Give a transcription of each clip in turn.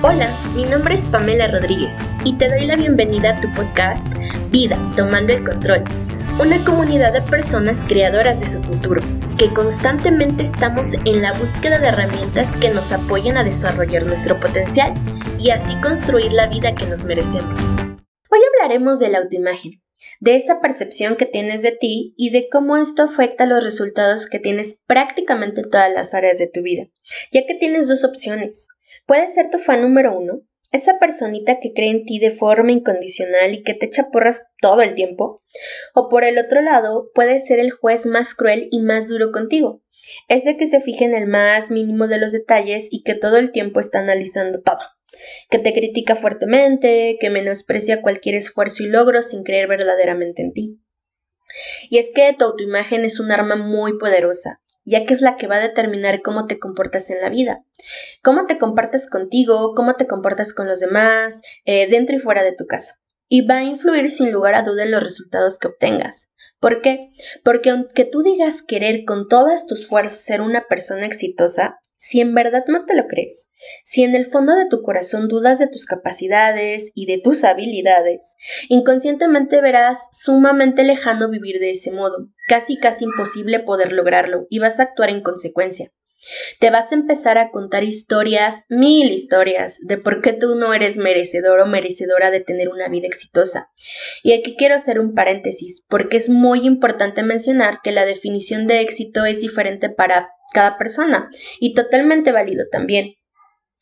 Hola, mi nombre es Pamela Rodríguez y te doy la bienvenida a tu podcast Vida, Tomando el Control, una comunidad de personas creadoras de su futuro, que constantemente estamos en la búsqueda de herramientas que nos apoyen a desarrollar nuestro potencial y así construir la vida que nos merecemos. Hoy hablaremos de la autoimagen, de esa percepción que tienes de ti y de cómo esto afecta los resultados que tienes prácticamente en todas las áreas de tu vida, ya que tienes dos opciones Puede ser tu fan número uno, esa personita que cree en ti de forma incondicional y que te echa porras todo el tiempo. O por el otro lado, puede ser el juez más cruel y más duro contigo, ese que se fija en el más mínimo de los detalles y que todo el tiempo está analizando todo, que te critica fuertemente, que menosprecia cualquier esfuerzo y logro sin creer verdaderamente en ti. Y es que tu autoimagen es un arma muy poderosa, ya que es la que va a determinar cómo te comportas en la vida, cómo te comportas contigo, cómo te comportas con los demás, eh, dentro y fuera de tu casa. Y va a influir sin lugar a duda en los resultados que obtengas. ¿Por qué? Porque aunque tú digas querer con todas tus fuerzas ser una persona exitosa, si en verdad no te lo crees, si en el fondo de tu corazón dudas de tus capacidades y de tus habilidades, inconscientemente verás sumamente lejano vivir de ese modo, casi casi imposible poder lograrlo, y vas a actuar en consecuencia. Te vas a empezar a contar historias, mil historias, de por qué tú no eres merecedor o merecedora de tener una vida exitosa. Y aquí quiero hacer un paréntesis, porque es muy importante mencionar que la definición de éxito es diferente para cada persona y totalmente válido también.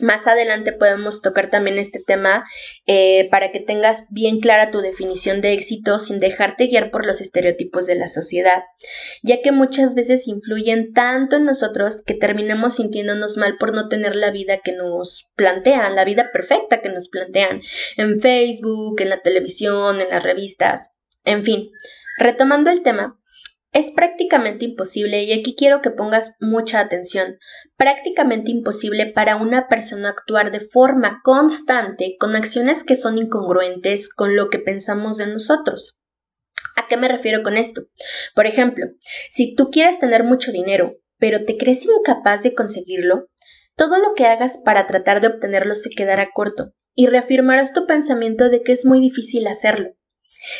Más adelante podemos tocar también este tema eh, para que tengas bien clara tu definición de éxito sin dejarte guiar por los estereotipos de la sociedad, ya que muchas veces influyen tanto en nosotros que terminamos sintiéndonos mal por no tener la vida que nos plantean, la vida perfecta que nos plantean en Facebook, en la televisión, en las revistas, en fin. Retomando el tema, es prácticamente imposible, y aquí quiero que pongas mucha atención, prácticamente imposible para una persona actuar de forma constante con acciones que son incongruentes con lo que pensamos de nosotros. ¿A qué me refiero con esto? Por ejemplo, si tú quieres tener mucho dinero, pero te crees incapaz de conseguirlo, todo lo que hagas para tratar de obtenerlo se quedará corto y reafirmarás tu pensamiento de que es muy difícil hacerlo.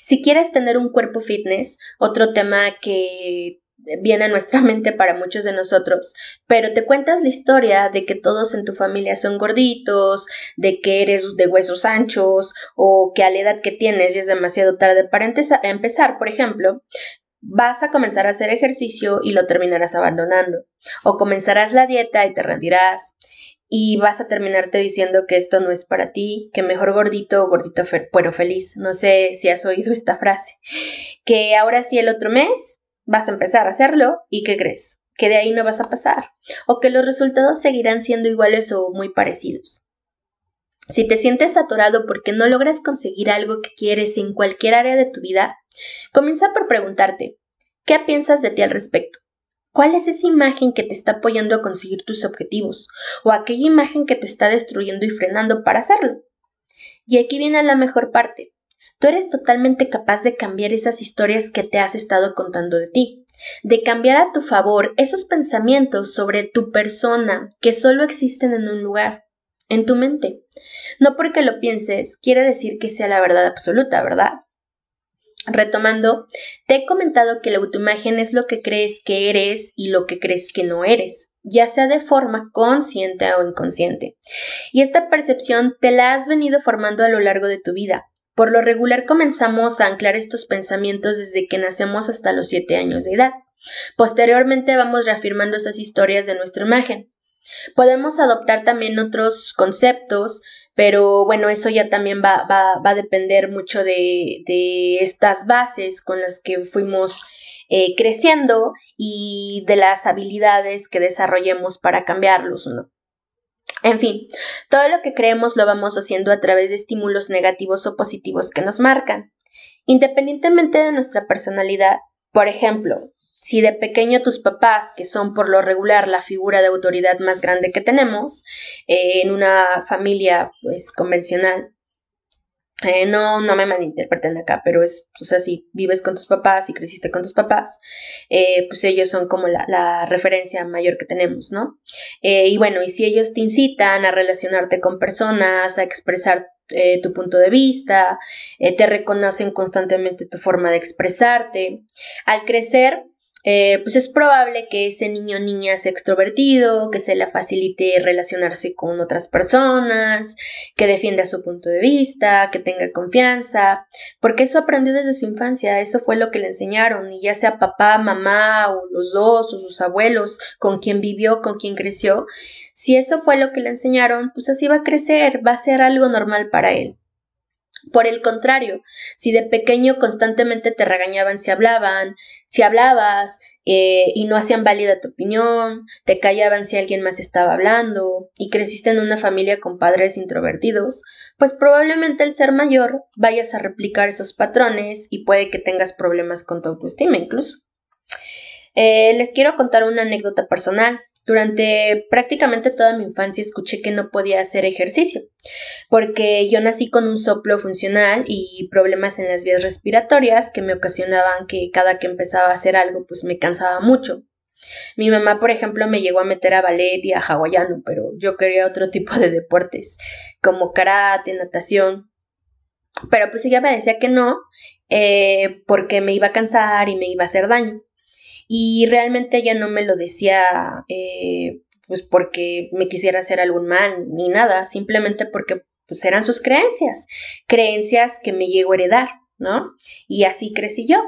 Si quieres tener un cuerpo fitness, otro tema que viene a nuestra mente para muchos de nosotros, pero te cuentas la historia de que todos en tu familia son gorditos, de que eres de huesos anchos o que a la edad que tienes ya es demasiado tarde para empezar, por ejemplo, vas a comenzar a hacer ejercicio y lo terminarás abandonando, o comenzarás la dieta y te rendirás, y vas a terminarte diciendo que esto no es para ti, que mejor gordito o gordito pero feliz. No sé si has oído esta frase. Que ahora sí el otro mes vas a empezar a hacerlo y ¿qué crees? Que de ahí no vas a pasar o que los resultados seguirán siendo iguales o muy parecidos. Si te sientes atorado porque no logras conseguir algo que quieres en cualquier área de tu vida, comienza por preguntarte, ¿qué piensas de ti al respecto? ¿Cuál es esa imagen que te está apoyando a conseguir tus objetivos? ¿O aquella imagen que te está destruyendo y frenando para hacerlo? Y aquí viene la mejor parte. Tú eres totalmente capaz de cambiar esas historias que te has estado contando de ti, de cambiar a tu favor esos pensamientos sobre tu persona que solo existen en un lugar, en tu mente. No porque lo pienses quiere decir que sea la verdad absoluta, ¿verdad? Retomando, te he comentado que la autoimagen es lo que crees que eres y lo que crees que no eres, ya sea de forma consciente o inconsciente. Y esta percepción te la has venido formando a lo largo de tu vida. Por lo regular comenzamos a anclar estos pensamientos desde que nacemos hasta los 7 años de edad. Posteriormente vamos reafirmando esas historias de nuestra imagen. Podemos adoptar también otros conceptos, pero bueno, eso ya también va, va, va a depender mucho de, de, estas bases con las que fuimos eh, creciendo y de las habilidades que desarrollemos para cambiarlos. En fin, todo lo que creemos lo vamos haciendo a través de estímulos negativos o positivos que nos marcan. Independientemente de nuestra personalidad, por ejemplo, si de pequeño tus papás, que son por lo regular la figura de autoridad más grande que tenemos eh, en una familia pues convencional, Eh, no, no me malinterpreten acá, pero es, o sea, si vives con tus papás y creciste con tus papás, eh, pues ellos son como la, referencia mayor que tenemos, ¿no? Y bueno, y si ellos te incitan a relacionarte con personas, a expresar tu punto de vista, te reconocen constantemente tu forma de expresarte, al crecer, eh, pues es probable que ese niño o niña sea extrovertido, que se le facilite relacionarse con otras personas, que defienda su punto de vista, que tenga confianza, porque eso aprendió desde su infancia, eso fue lo que le enseñaron, y ya sea papá, mamá o los dos o sus abuelos, con quien vivió, con quien creció, si eso fue lo que le enseñaron, pues así va a crecer, va a ser algo normal para él. Por el contrario, si de pequeño constantemente te regañaban si hablaban, si hablabas eh, y no hacían válida tu opinión, te callaban si alguien más estaba hablando y creciste en una familia con padres introvertidos, pues probablemente al ser mayor vayas a replicar esos patrones y puede que tengas problemas con tu autoestima incluso. Eh, les quiero contar una anécdota personal. Durante prácticamente toda mi infancia escuché que no podía hacer ejercicio, porque yo nací con un soplo funcional y problemas en las vías respiratorias que me ocasionaban que cada que empezaba a hacer algo pues me cansaba mucho. Mi mamá, por ejemplo, me llegó a meter a ballet y a hawaiano, pero yo quería otro tipo de deportes, como karate, natación. Pero pues ella me decía que no, eh, porque me iba a cansar y me iba a hacer daño y realmente ella no me lo decía eh, pues porque me quisiera hacer algún mal ni nada, simplemente porque pues eran sus creencias, creencias que me llegó a heredar, ¿no? Y así crecí yo.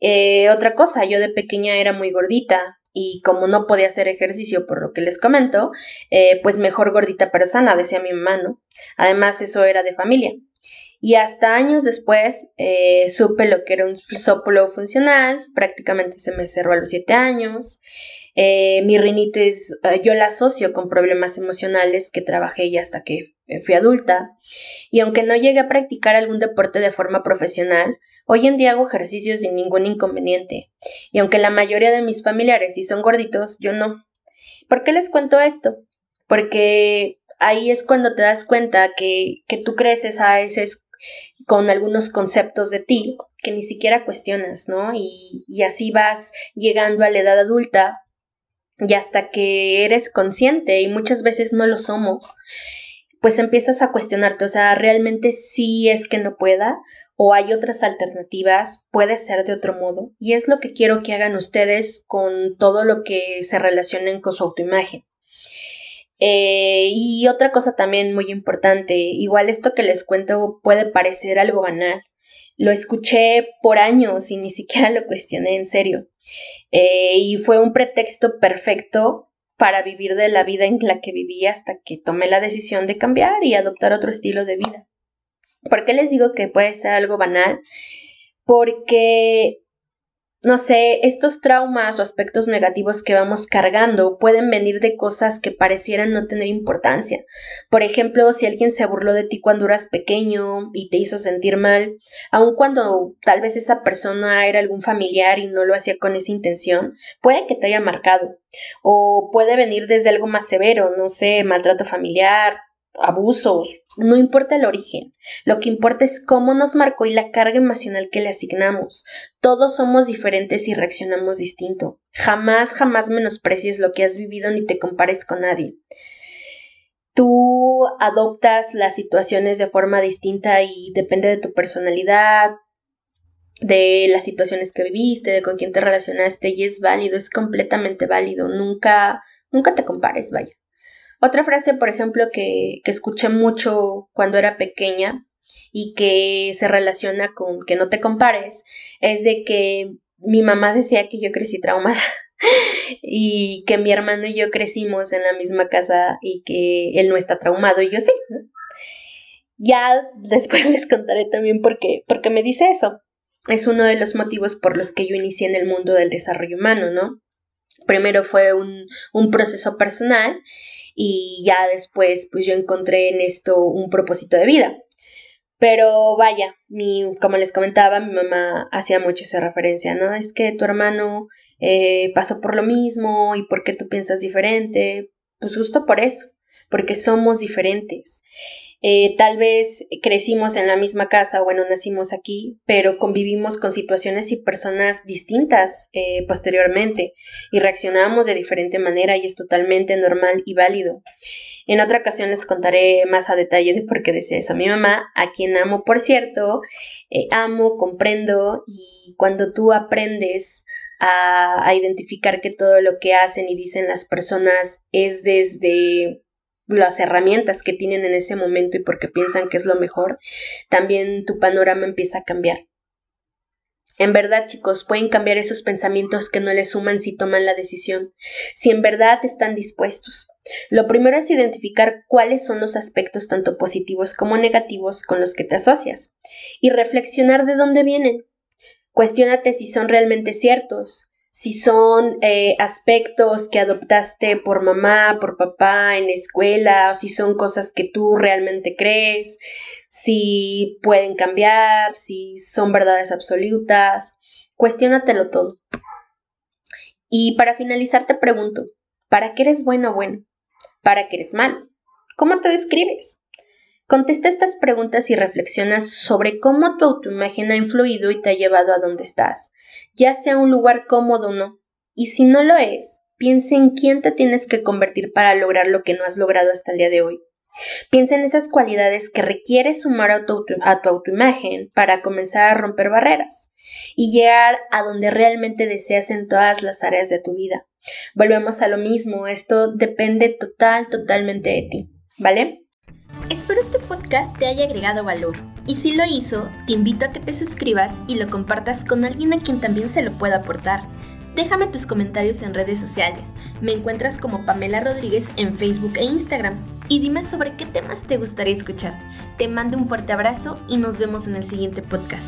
Eh, otra cosa, yo de pequeña era muy gordita y como no podía hacer ejercicio por lo que les comento, eh, pues mejor gordita pero sana, decía mi mamá, ¿no? Además eso era de familia y hasta años después eh, supe lo que era un soplo funcional, prácticamente se me cerró a los 7 años. Eh, mi rinitis eh, yo la asocio con problemas emocionales que trabajé ya hasta que fui adulta. Y aunque no llegué a practicar algún deporte de forma profesional, hoy en día hago ejercicios sin ningún inconveniente. Y aunque la mayoría de mis familiares sí son gorditos, yo no. ¿Por qué les cuento esto? Porque ahí es cuando te das cuenta que, que tú creces a veces con algunos conceptos de ti que ni siquiera cuestionas, ¿no? Y, y así vas llegando a la edad adulta y hasta que eres consciente y muchas veces no lo somos, pues empiezas a cuestionarte, o sea, realmente sí es que no pueda o hay otras alternativas, puede ser de otro modo. Y es lo que quiero que hagan ustedes con todo lo que se relacionen con su autoimagen. Eh, y otra cosa también muy importante, igual esto que les cuento puede parecer algo banal. Lo escuché por años y ni siquiera lo cuestioné en serio. Eh, y fue un pretexto perfecto para vivir de la vida en la que vivía hasta que tomé la decisión de cambiar y adoptar otro estilo de vida. ¿Por qué les digo que puede ser algo banal? Porque no sé, estos traumas o aspectos negativos que vamos cargando pueden venir de cosas que parecieran no tener importancia. Por ejemplo, si alguien se burló de ti cuando eras pequeño y te hizo sentir mal, aun cuando tal vez esa persona era algún familiar y no lo hacía con esa intención, puede que te haya marcado. O puede venir desde algo más severo, no sé, maltrato familiar, abusos, no importa el origen, lo que importa es cómo nos marcó y la carga emocional que le asignamos. Todos somos diferentes y reaccionamos distinto. Jamás, jamás menosprecies lo que has vivido ni te compares con nadie. Tú adoptas las situaciones de forma distinta y depende de tu personalidad, de las situaciones que viviste, de con quién te relacionaste y es válido, es completamente válido. Nunca, nunca te compares, vaya. Otra frase, por ejemplo, que, que escuché mucho cuando era pequeña y que se relaciona con que no te compares, es de que mi mamá decía que yo crecí traumada y que mi hermano y yo crecimos en la misma casa y que él no está traumado y yo sí. Ya después les contaré también por qué, porque me dice eso. Es uno de los motivos por los que yo inicié en el mundo del desarrollo humano, ¿no? Primero fue un, un proceso personal y ya después pues yo encontré en esto un propósito de vida. Pero vaya, mi, como les comentaba, mi mamá hacía mucho esa referencia, ¿no? Es que tu hermano eh, pasó por lo mismo y por qué tú piensas diferente. Pues justo por eso, porque somos diferentes. Eh, tal vez crecimos en la misma casa, bueno, nacimos aquí, pero convivimos con situaciones y personas distintas eh, posteriormente y reaccionamos de diferente manera y es totalmente normal y válido. En otra ocasión les contaré más a detalle de por qué deseo eso. A mi mamá, a quien amo, por cierto, eh, amo, comprendo y cuando tú aprendes a, a identificar que todo lo que hacen y dicen las personas es desde las herramientas que tienen en ese momento y porque piensan que es lo mejor, también tu panorama empieza a cambiar. En verdad, chicos, pueden cambiar esos pensamientos que no les suman si toman la decisión, si en verdad están dispuestos. Lo primero es identificar cuáles son los aspectos tanto positivos como negativos con los que te asocias y reflexionar de dónde vienen. Cuestiónate si son realmente ciertos, si son eh, aspectos que adoptaste por mamá, por papá en la escuela, o si son cosas que tú realmente crees, si pueden cambiar, si son verdades absolutas, cuestiónatelo todo. Y para finalizar te pregunto, ¿para qué eres bueno o bueno? ¿Para qué eres malo? ¿Cómo te describes? Contesta estas preguntas y reflexionas sobre cómo tu autoimagen ha influido y te ha llevado a donde estás, ya sea un lugar cómodo o no. Y si no lo es, piensa en quién te tienes que convertir para lograr lo que no has logrado hasta el día de hoy. Piensa en esas cualidades que requieres sumar a tu, a tu autoimagen para comenzar a romper barreras y llegar a donde realmente deseas en todas las áreas de tu vida. Volvemos a lo mismo, esto depende total, totalmente de ti, ¿vale? Espero este podcast te haya agregado valor y si lo hizo, te invito a que te suscribas y lo compartas con alguien a quien también se lo pueda aportar. Déjame tus comentarios en redes sociales. Me encuentras como Pamela Rodríguez en Facebook e Instagram. Y dime sobre qué temas te gustaría escuchar. Te mando un fuerte abrazo y nos vemos en el siguiente podcast.